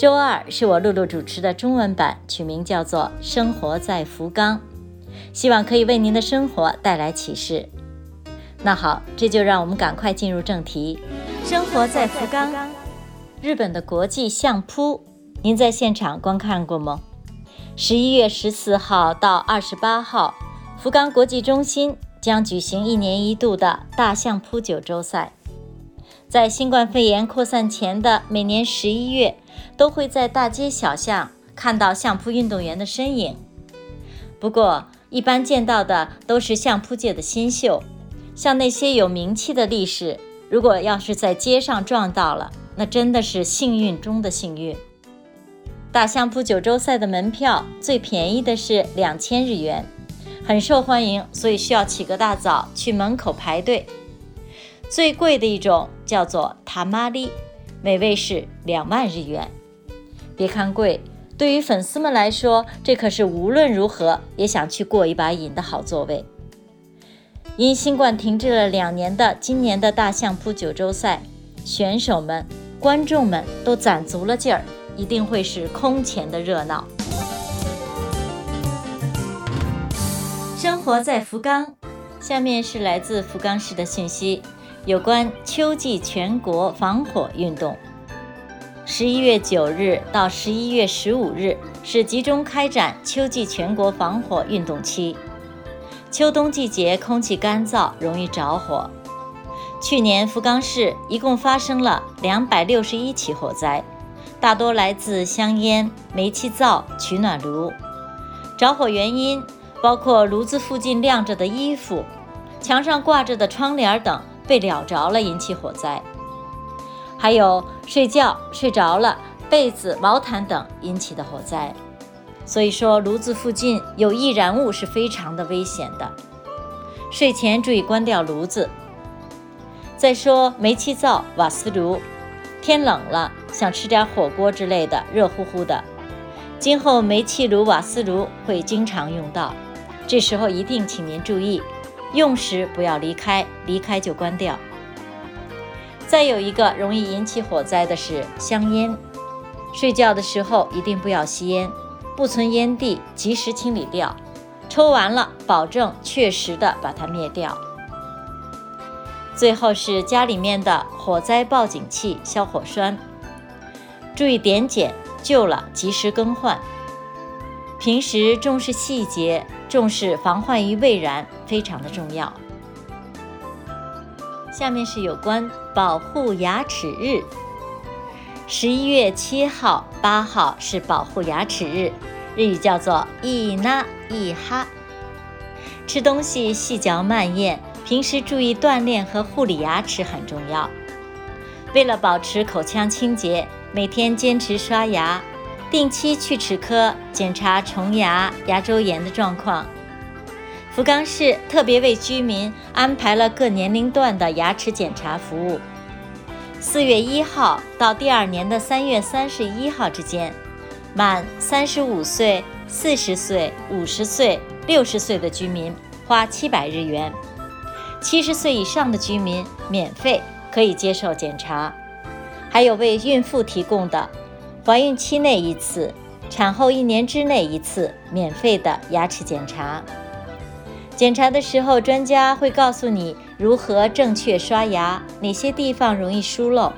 周二是我露露主持的中文版，取名叫做《生活在福冈》，希望可以为您的生活带来启示。那好，这就让我们赶快进入正题。生活在福冈，日本的国际相扑，您在现场观看过吗？十一月十四号到二十八号，福冈国际中心将举行一年一度的大相扑九州赛。在新冠肺炎扩散前的每年十一月，都会在大街小巷看到相扑运动员的身影。不过，一般见到的都是相扑界的新秀，像那些有名气的力士，如果要是在街上撞到了，那真的是幸运中的幸运。大相扑九州赛的门票最便宜的是两千日元，很受欢迎，所以需要起个大早去门口排队。最贵的一种叫做塔玛利，每位是两万日元。别看贵，对于粉丝们来说，这可是无论如何也想去过一把瘾的好座位。因新冠停滞了两年的今年的大相扑九州赛，选手们、观众们都攒足了劲儿，一定会是空前的热闹。生活在福冈，下面是来自福冈市的信息。有关秋季全国防火运动，十一月九日到十一月十五日是集中开展秋季全国防火运动期。秋冬季节空气干燥，容易着火。去年福冈市一共发生了两百六十一起火灾，大多来自香烟、煤气灶、取暖炉。着火原因包括炉子附近晾着的衣服、墙上挂着的窗帘等。被燎着了，引起火灾；还有睡觉睡着了，被子、毛毯等引起的火灾。所以说，炉子附近有易燃物是非常的危险的。睡前注意关掉炉子。再说煤气灶、瓦斯炉，天冷了想吃点火锅之类的，热乎乎的。今后煤气炉、瓦斯炉会经常用到，这时候一定请您注意。用时不要离开，离开就关掉。再有一个容易引起火灾的是香烟，睡觉的时候一定不要吸烟，不存烟蒂及时清理掉，抽完了保证确实的把它灭掉。最后是家里面的火灾报警器、消火栓，注意点检，旧了及时更换。平时重视细节。重视防患于未然，非常的重要。下面是有关保护牙齿日。十一月七号、八号是保护牙齿日，日语叫做“一那一哈”。吃东西细嚼慢咽，平时注意锻炼和护理牙齿很重要。为了保持口腔清洁，每天坚持刷牙。定期去齿科检查虫牙、牙周炎的状况。福冈市特别为居民安排了各年龄段的牙齿检查服务。四月一号到第二年的三月三十一号之间，满三十五岁、四十岁、五十岁、六十岁的居民花七百日元；七十岁以上的居民免费可以接受检查，还有为孕妇提供的。怀孕期内一次，产后一年之内一次免费的牙齿检查。检查的时候，专家会告诉你如何正确刷牙，哪些地方容易疏漏，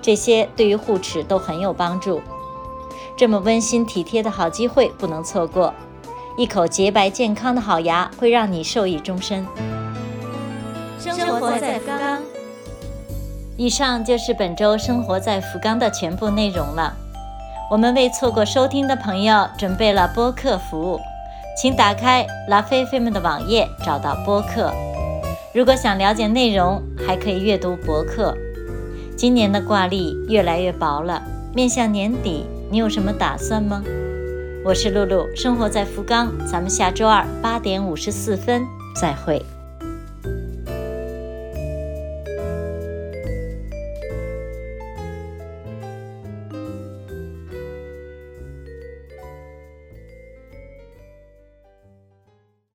这些对于护齿都很有帮助。这么温馨体贴的好机会不能错过，一口洁白健康的好牙会让你受益终身。生活在福冈。以上就是本周生活在福冈的全部内容了。我们为错过收听的朋友准备了播客服务，请打开拉菲菲们的网页，找到播客。如果想了解内容，还可以阅读博客。今年的挂历越来越薄了，面向年底，你有什么打算吗？我是露露，生活在福冈，咱们下周二八点五十四分再会。